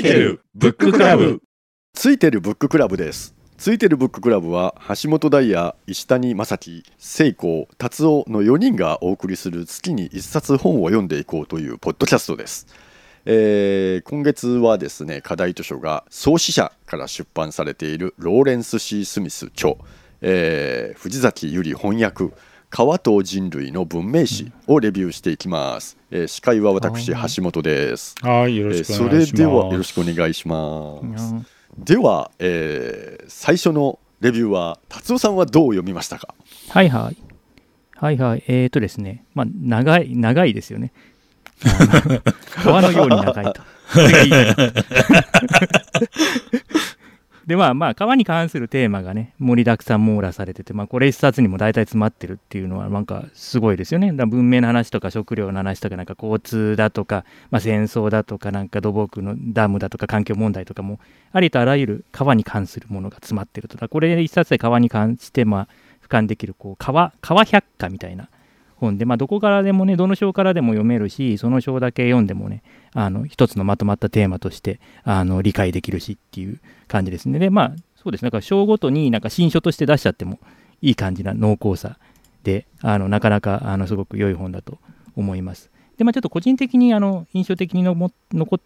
いてるブッククラブ。ついてるブッククラブです。ついてるブッククラブは橋本大也石谷正樹聖光達夫の4人がお送りする月に1冊本を読んでいこうというポッドキャストです、えー今月はですね課題図書が創始者から出版されているローレンス・ C・ スミス著、えー藤崎由里翻訳。川と人類の文明史をレビューしていきます、えー司会は私はい橋本ですはい、よろしくお願いします。えーそれではよろしくお願いします。では、えー最初のレビューは達夫さんはどう読みましたか？はいはい。はいはい。えーとですね、まあ、長い、長いですよね。川のように長いと。で、まあまあ、川に関するテーマがね、盛りだくさん網羅されてて、まあ、これ一冊にも大体詰まってるっていうのは、なんかすごいですよね。だ文明の話とか食料の話とか、なんか交通だとか、まあ、戦争だとか、なんか土木のダムだとか、環境問題とかも、ありとあらゆる川に関するものが詰まってると。だかこれ一冊で川に関して、まあ、俯瞰できるこう川川百科みたいな本で、まあ、どこからでもねどの章からでも読めるしその章だけ読んでもねあの一つのまとまったテーマとしてあの理解できるしっていう感じですね。でまあそうですね。だから章ごとになんか新書として出しちゃってもいい感じな濃厚さであのなかなかあのすごく良い本だと思います。でまあちょっと個人的にあの印象的にの残っ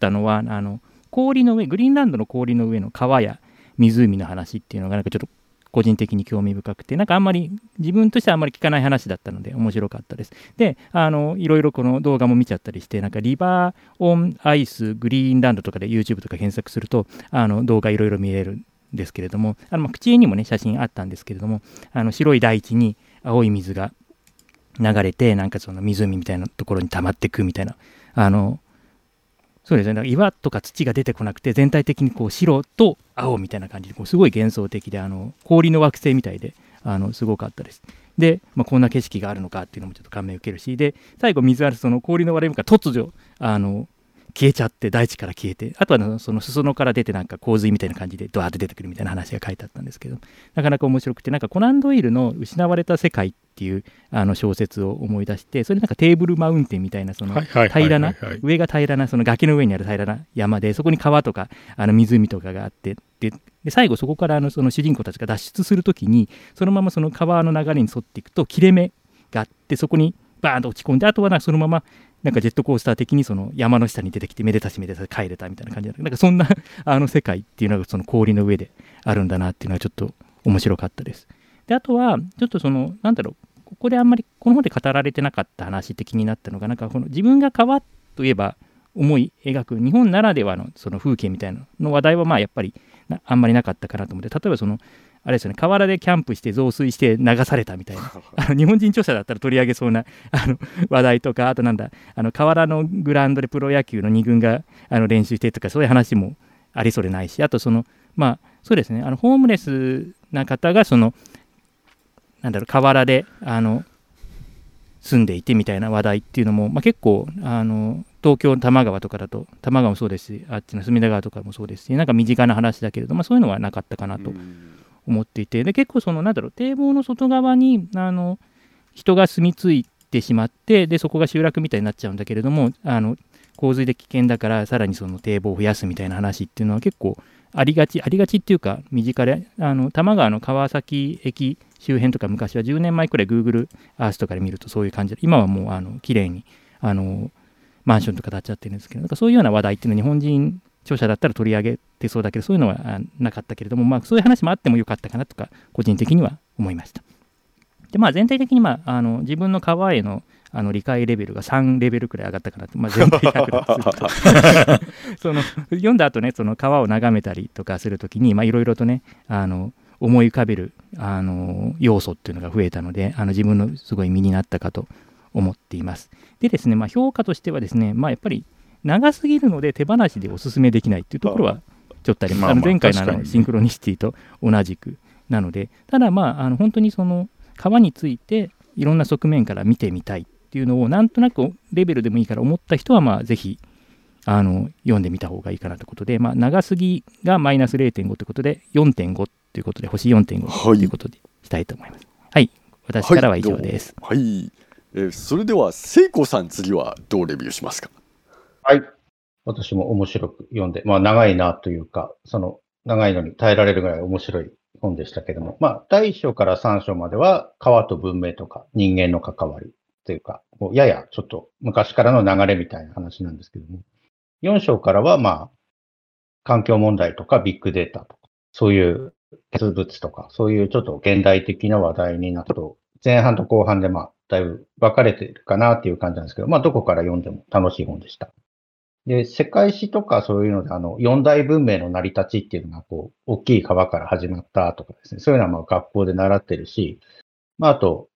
たのはあの氷の上グリーンランドの氷の上の川や湖の話っていうのがなんかちょっと個人的に興味深くてなんかあんまり自分としてはあんまり聞かない話だったので面白かったです。であのいろいろこの動画も見ちゃったりしてなんかリバーオンアイスグリーンランドとかで YouTube とか検索するとあの動画いろいろ見れるんですけれどもあのま口にもね写真あったんですけれどもあの白い大地に青い水が流れてなんかその湖みたいなところに溜まってくみたいなあのそうですねだか岩とか土が出てこなくて全体的にこう白と青みたいな感じでこうすごい幻想的であの氷の惑星みたいであのすごかったです。で、まあ、こんな景色があるのかっていうのもちょっと感銘を受けるしで最後水あるその氷の割れ目が突如あの消えちゃって大地から消えてあとはその裾野から出てなんか洪水みたいな感じでドワーッと出てくるみたいな話が書いてあったんですけどなかなか面白くてなんかコナン・ドイルの「失われた世界」っていうあの小説を思い出してそれなんかテーブルマウンテンみたいなその平らなはい上が平らなその崖の上にある平らな山でそこに川とかあの湖とかがあってでで最後そこからあのその主人公たちが脱出するときにそのままその川の流れに沿っていくと切れ目があってそこにバーンと落ち込んであとはなんかそのままなんかジェットコースター的にその山の下に出てきてめでたしめでたし帰れたみたいな感じでなんかそんな あの世界っていうのがその氷の上であるんだなっていうのはちょっと面白かったです。であとはちょっとそのなんだろうここであんまりこの本で語られてなかった話って気になったのがなんかこの自分が川といえば思い描く日本ならではのその風景みたいなの話題はまあやっぱりなあんまりなかったかなと思って例えばそのあれですよね。河原でキャンプして増水して流されたみたいな。あの日本人著者だったら取り上げそうな あの話題とかあとなんだあの河原のグラウンドでプロ野球の2軍があの練習してとかそういう話もありそうでないし。あとそのまあそうですね。あのホームレスな方がそのなんだろう河原であの住んでいてみたいな話題っていうのも、まあ、結構あの東京多摩川とかだと多摩川もそうですしあっちの隅田川とかもそうですしなんか身近な話だけれど、まあ、そういうのはなかったかなと思っていてで結構そのなんだろう堤防の外側にあの人が住み着いてしまってでそこが集落みたいになっちゃうんだけれどもあの洪水で危険だからさらにその堤防を増やすみたいな話っていうのは結構ありがちありがちっていうか身近であの多摩川の川崎駅周辺とか昔は10年前くらい Google アースとかで見るとそういう感じで今はもうあの綺麗にあのマンションとか建っちゃってるんですけどなんかそういうような話題っていうのは日本人著者だったら取り上げてそうだけどそういうのはあなかったけれども、まあ、そういう話もあってもよかったかなとか個人的には思いました。でまあ、全体的に、まあ、あの自分の川へのあの理解レベルが3レベルくらい上がったかなと、まあ、全体100だとその読んだ後ねその川を眺めたりとかするときにいろいろとねあの思い浮かべるあの要素っていうのが増えたのであの自分のすごい身になったかと思っています。でですね、まあ、評価としてはですね、まあ、やっぱり長すぎるので手放しでおすすめできないっていうところはちょっとあります。まあ前回ののシンクロニシティと同じくなので、ただまあ、あの本当にその川についていろんな側面から見てみたいっていうのをなんとなくレベルでもいいから思った人はまあぜひあの読んでみた方がいいかなということで、まあ、長すぎがマイナス0.5ということで4.5ということで星4.5はいということでしたいと思います。はい、私からは以上です。はい、はいえーそれでは聖子さん次はどうレビューしますか？はい。私も面白く読んで、まあ長いなというか、その長いのに耐えられるぐらい面白い本でしたけども、まあ第1章から3章までは川と文明とか人間の関わりというか、もうややちょっと昔からの流れみたいな話なんですけども、4章からはまあ環境問題とかビッグデータとか、そういう鉄物とか、そういうちょっと現代的な話題になると、前半と後半でまあだいぶ分かれてるかなっていう感じなんですけど、まあどこから読んでも楽しい本でした。で、世界史とかそういうので、あの、四大文明の成り立ちっていうのが、こう、大きい川から始まったとかですね、そういうのはまあ学校で習ってるし、まああと、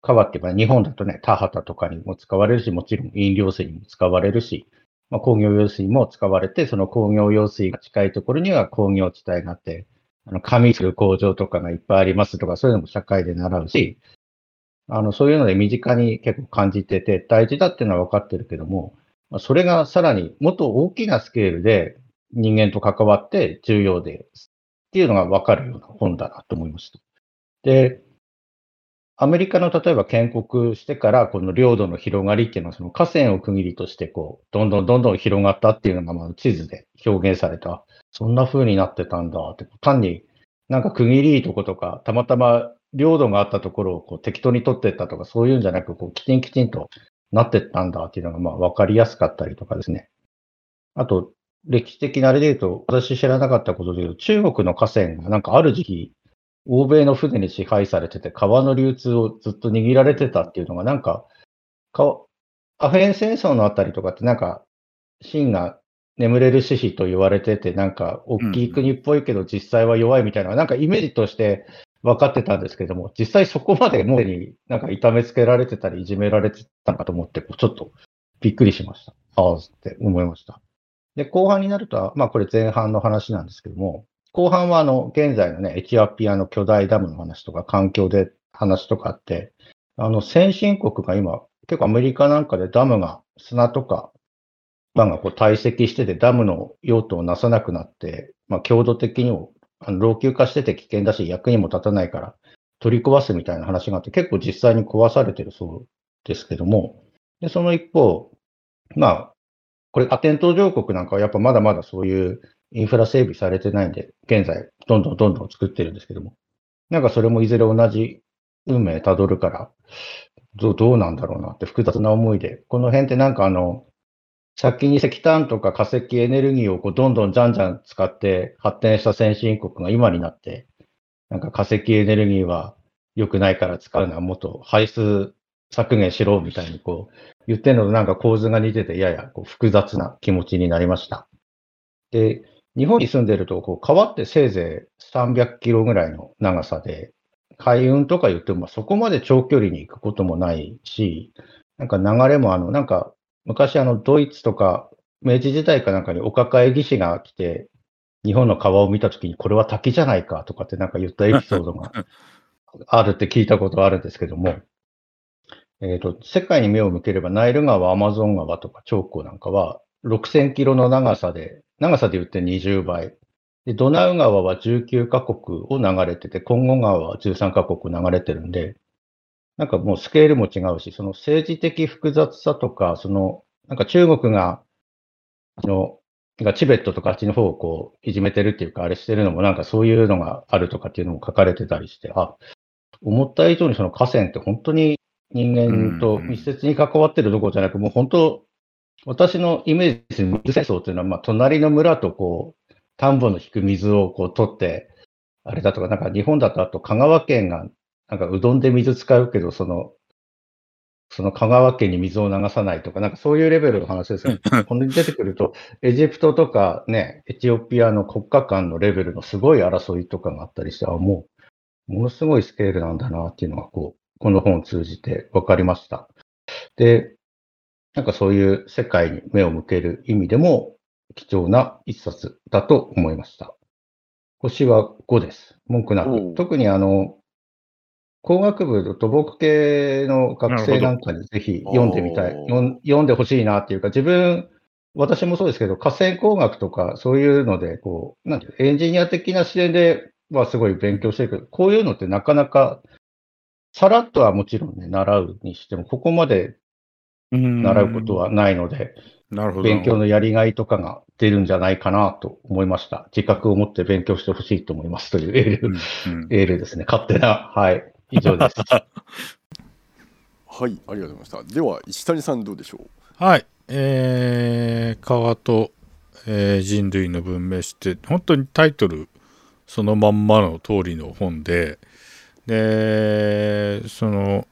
川って言えば日本だとね、田畑とかにも使われるし、もちろん飲料水にも使われるし、まあ、工業用水も使われて、その工業用水が近いところには工業地帯があって、あの、紙する工場とかがいっぱいありますとか、そういうのも社会で習うし、あの、そういうので身近に結構感じてて、大事だっていうのは分かってるけども、それがさらにもっと大きなスケールで人間と関わって重要でっていうのが分かるような本だなと思いました。で、アメリカの例えば建国してからこの領土の広がりっていうのはその河川を区切りとしてこう、どんどんどんどん広がったっていうのがまあ地図で表現された。そんな風になってたんだって、単になんか区切りいいとことか、たまたま領土があったところをこう適当に取っていったとか、そういうんじゃなく、こうきちんきちんとなってったんだっていうのが、まあ、わかりやすかったりとかですね。あと、歴史的なあれで言うと、私知らなかったことで言うと、中国の河川がなんかある時期、欧米の船に支配されてて、川の流通をずっと握られてたっていうのが、なんか、アフェン戦争のあたりとかってなんか、秦が眠れる獅子と言われてて、なんか、大きい国っぽいけど実際は弱いみたいな、なんかイメージとして分かってたんですけども、実際そこまでもうになんか痛めつけられてたり、いじめられてたのかと思って、ちょっとびっくりしました。ああ、って思いました。で、後半になると、まあこれ前半の話なんですけども、後半はあの、現在のね、エチオピアの巨大ダムの話とか、環境で話とかあって、あの、先進国が今、結構アメリカなんかでダムが砂とか、バンがこう堆積しててダムの用途をなさなくなって、まあ、強度的にもあの老朽化してて危険だし、役にも立たないから取り壊すみたいな話があって、結構実際に壊されてるそうですけども、で、その一方、まあ、これ、アテント上国なんかはやっぱまだまだそういうインフラ整備されてないんで、現在、どんどんどんどん作ってるんですけども、なんかそれもいずれ同じ運命たどるから、どどうなんだろうなって複雑な思いで、この辺ってなんかあの、先に石炭とか化石エネルギーをこうどんどんじゃんじゃん使って発展した先進国が今になって、なんか化石エネルギーは良くないから使うのはもっと排出削減しろみたいにこう言ってるのとなんか構図が似ててややこう複雑な気持ちになりました。で、日本に住んでるとこう川ってせいぜい300キロぐらいの長さで、海運とか言ってもそこまで長距離に行くこともないし、なんか流れもあの、なんか昔あの、ドイツとか、明治時代かなんかにお抱え技師が来て、日本の川を見たときに、これは滝じゃないかとかってなんか言ったエピソードが あるって聞いたことあるんですけども、えと、世界に目を向ければ、ナイル川、アマゾン川とか長江なんかは、6000キロの長さで、長さで言って20倍。で、ドナウ川は19カ国を流れてて、コンゴ川は13カ国流れてるんで、なんかもうスケールも違うし、その政治的複雑さとか、その、なんか中国が、あの、がチベットとかあっちの方をこう、いじめてるっていうか、あれしてるのもなんかそういうのがあるとかっていうのも書かれてたりして、あ、思った以上にその河川って本当に人間と密接に関わってるどころじゃなく、もう本当、私のイメージする水戦争っていうのは、まあ、隣の村とこう、田んぼの引く水をこう取って、あれだとか、なんか日本だとあと香川県がなんかうどんで水使うけど、その、その香川県に水を流さないとか、なんかそういうレベルの話ですよ。これに出てくると、エジプトとかね、エチオピアの国家間のレベルのすごい争いとかがあったりして、あ、もう、ものすごいスケールなんだなっていうのが、こう、この本を通じて分かりました。で、なんかそういう世界に目を向ける意味でも貴重な一冊だと思いました。星は5です。文句なく。特にあの、工学部土木系の学生なんかにぜひ読んでみたい。読んでほしいなっていうか、自分、私もそうですけど、河川工学とかそういうので、こう、なんてエンジニア的な視点ではすごい勉強してるけど、こういうのってなかなか、さらっとはもちろんね、習うにしても、ここまで習うことはないので、なるほど。勉強のやりがいとかが出るんじゃないかなと思いました。自覚を持って勉強してほしいと思いますというエール、うんうんエールですね。勝手な。はい。以上です。はい、ありがとうございました。では、石谷さんどうでしょう？はい。えー、川と、えー人類の文明史って、本当にタイトルそのまんまの通りの本で、で、その、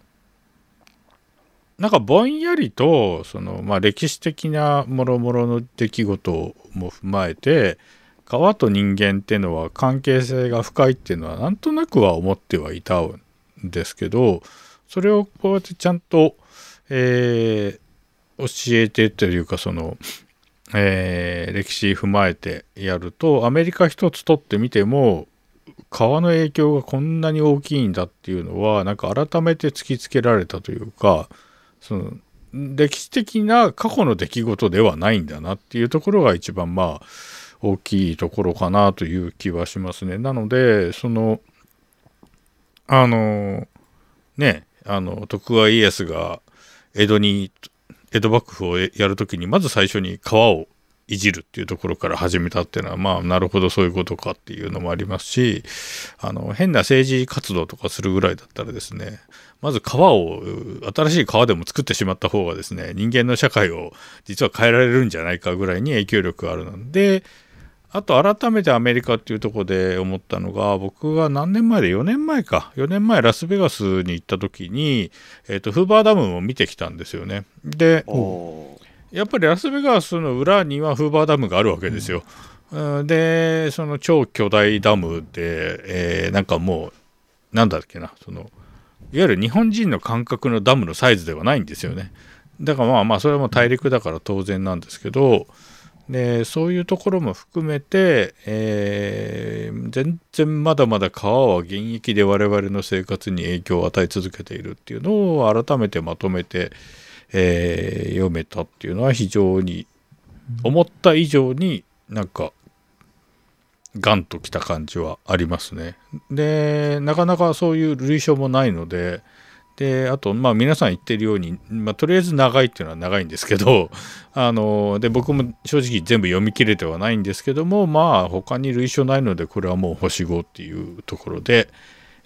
なんかぼんやりとその、まあ、歴史的なもろもろの出来事も踏まえて川と人間っていうのは関係性が深いっていうのはなんとなくは思ってはいたんですけどそれをこうやってちゃんと、えー教えてというかその、えー歴史踏まえてやるとアメリカ一つ取ってみても川の影響がこんなに大きいんだっていうのはなんか改めて突きつけられたというかその歴史的な過去の出来事ではないんだなっていうところが一番まあ大きいところかなという気はしますね。なのでそのあのねあの徳川家康が江戸に江戸幕府をやるときにまず最初に川をいじるっていうところから始めたっていうのはまあなるほどそういうことかっていうのもありますしあの変な政治活動とかするぐらいだったらですねまず川を新しい川でも作ってしまった方がですね人間の社会を実は変えられるんじゃないかぐらいに影響力があるのであと改めてアメリカっていうところで思ったのが僕が何年前で4年前か4年前ラスベガスに行った時に、えー、とフーバーダムも見てきたんですよね。でおやっぱりラスベガスの裏にはフーバーダムがあるわけですよ。うんでその超巨大ダムで、えーなんかもうなんだっけなそのいわゆる日本人の感覚のダムのサイズではないんですよね。だからまあまあそれはもう大陸だから当然なんですけどでそういうところも含めて、えー全然まだまだ川は現役で我々の生活に影響を与え続けているっていうのを改めてまとめて、えー読めたっていうのは非常に思った以上になんかガンときた感じはありますね。でなかなかそういう類書もないのでであとまあ皆さん言ってるように、まあ、とりあえず長いっていうのは長いんですけど あので僕も正直全部読み切れてはないんですけどもまあ他に類書ないのでこれはもう星5っていうところで、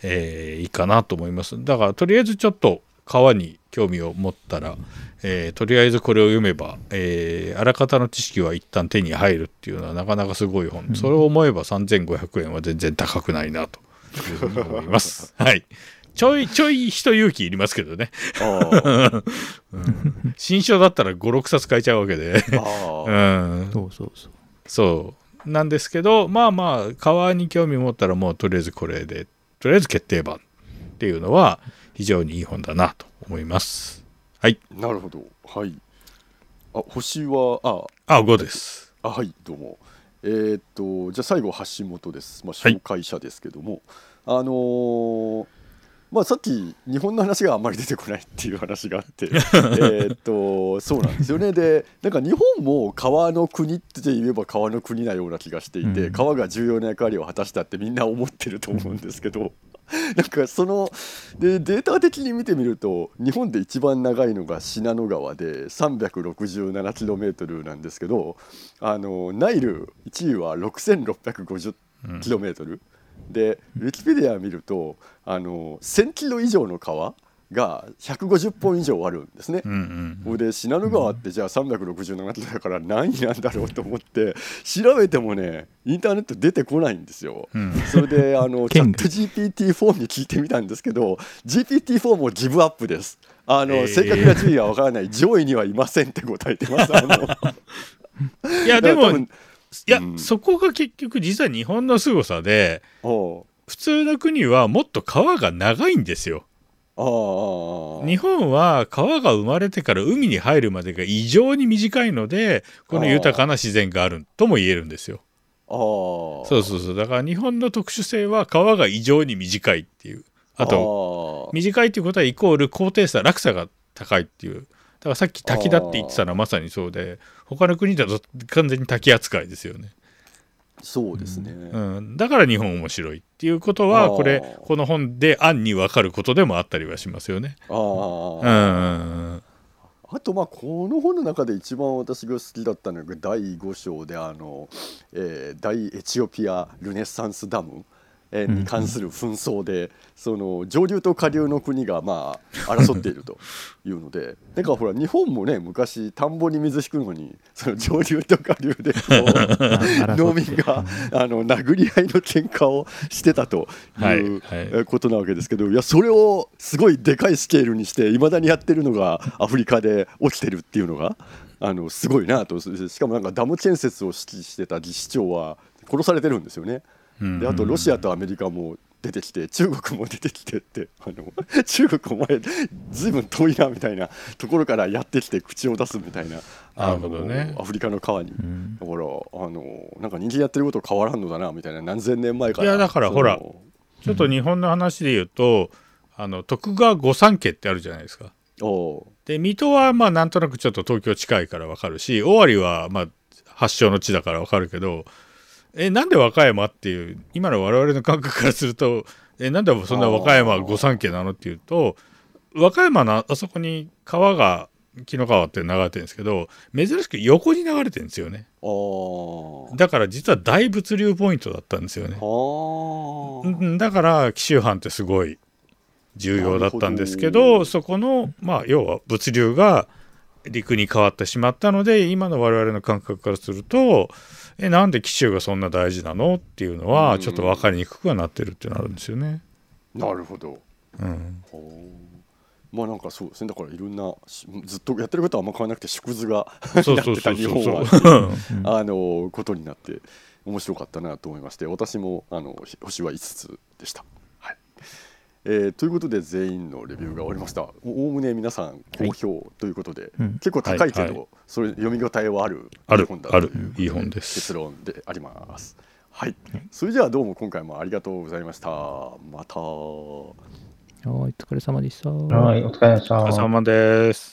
えーいいかなと思います。だからとりあえずちょっと川に興味を持ったら、えーとりあえずこれを読めば、えーあらかたの知識は一旦手に入るっていうのはなかなかすごい本、それを思えば3500円は全然高くないなというふうに思います。はいちょいちょい人勇気いりますけどね。あ新書だったら5、6冊買えちゃうわけで。そうそうそう。そう。なんですけど、まあまあ、革に興味持ったらもうとりあえずこれで、とりあえず決定版っていうのは非常にいい本だなと思います。はい。なるほどはいあ星はああ、5です。あはいどうもえーっとじゃあ最後橋本です、まあ、はい紹介者ですけども、あのーまあさっき日本の話があんまり出てこないっていう話があって。えーっとそうなんですよね。でなんか日本も川の国って言えば川の国なような気がしていて、うん。川が重要な役割を果たしたってみんな思ってると思うんですけど、なんかそのでデータ的に見てみると日本で一番長いのが信濃川で 367km なんですけどあのナイル1位は 6650km、でウィキペディア見るとあの1000キロ以上の川が150本以上あるんですね。うんうんほいで信濃川ってじゃあ367キロだから何位なんだろうと思って調べてもねインターネット出てこないんですよ。うん。それであの チャ県ット GPT4 に聞いてみたんですけど GPT4 もギブアップです。あの、えー正確な順位はわからない上位にはいませんって答えてます。いや、でも、いや、うん。そこが結局実は日本の凄さで、普通の国はもっと川が長いんですよ。日本は川が生まれてから海に入るまでが異常に短いのでこの豊かな自然があるとも言えるんですよ。そうそうそう。だから日本の特殊性は川が異常に短いっていう。あとと短いっていうことはイコール高低差落差が高いっていう。だからさっき滝だって言ってたのはまさにそうで他の国だと完全に滝扱いですよね。そうですね。うん、だから日本面白いっていうことはこれこの本で暗に分かることでもあったりはしますよね。ああ、うんうんうんあとまあこの本の中で一番私が好きだったのが第5章であの、えー大エチオピアルネッサンスダムに関する紛争で、その上流と下流の国がまあ争っていると いうので。なんかほら日本もね昔田んぼに水引くのにその上流と下流でこう 農民があの殴り合いの喧嘩をしてたとはいい。うことなわけですけどいやそれをすごいでかいスケールにしていまだにやってるのがアフリカで起きてるっていうのがあのすごいなと。しかもなんかダム建設を指揮してた市長は殺されてるんですよね。うん。であとロシアとアメリカも出てきて中国も出てきてってあの 中国お前ずいぶん遠いなみたいなところからやってきて口を出すみたいななるほどね。アフリカの川に。うん。だからあのなんか人間やってること変わらんのだなみたいな何千年前からいやだからほらちょっと日本の話で言うと、あの徳川御三家ってあるじゃないですか。で水戸はまあなんとなくちょっと東京近いからわかるし尾張はまあ発祥の地だからわかるけどえなんで和歌山っていう今の我々の感覚からするとえなんでそんな和歌山御三家なのっていうと和歌山のあそこに川が紀の川って流れてるんですけど珍しく横に流れてるんですよね。だから実は大物流ポイントだったんですよね。だから紀州藩ってすごい重要だったんですけど。そこのまあ要は物流が陸に変わってしまったので今の我々の感覚からするとえなんで紀州がそんな大事なの？っていうのうん。はちょっと分かりにくくはなってるっていうのがあるんですよね。なるほど。うん、まあなんかそうですね。だからいろんなしずっとやってることはあんま変わらなくて縮図がそうや ってた日本はあのことになって面白かったなと思いまして私もあのひ星は5つでした。はいえーということで全員のレビューが終わりました。おおむね皆さん好評ということで、うん結構高いけど、はいはそれ読み応えはあるあるいい本だあるといういい本です結論であります。はい、それではどうも今回もありがとうございました。また。はいお疲れ様でした。はい、お疲れ様でした。お疲れ様です。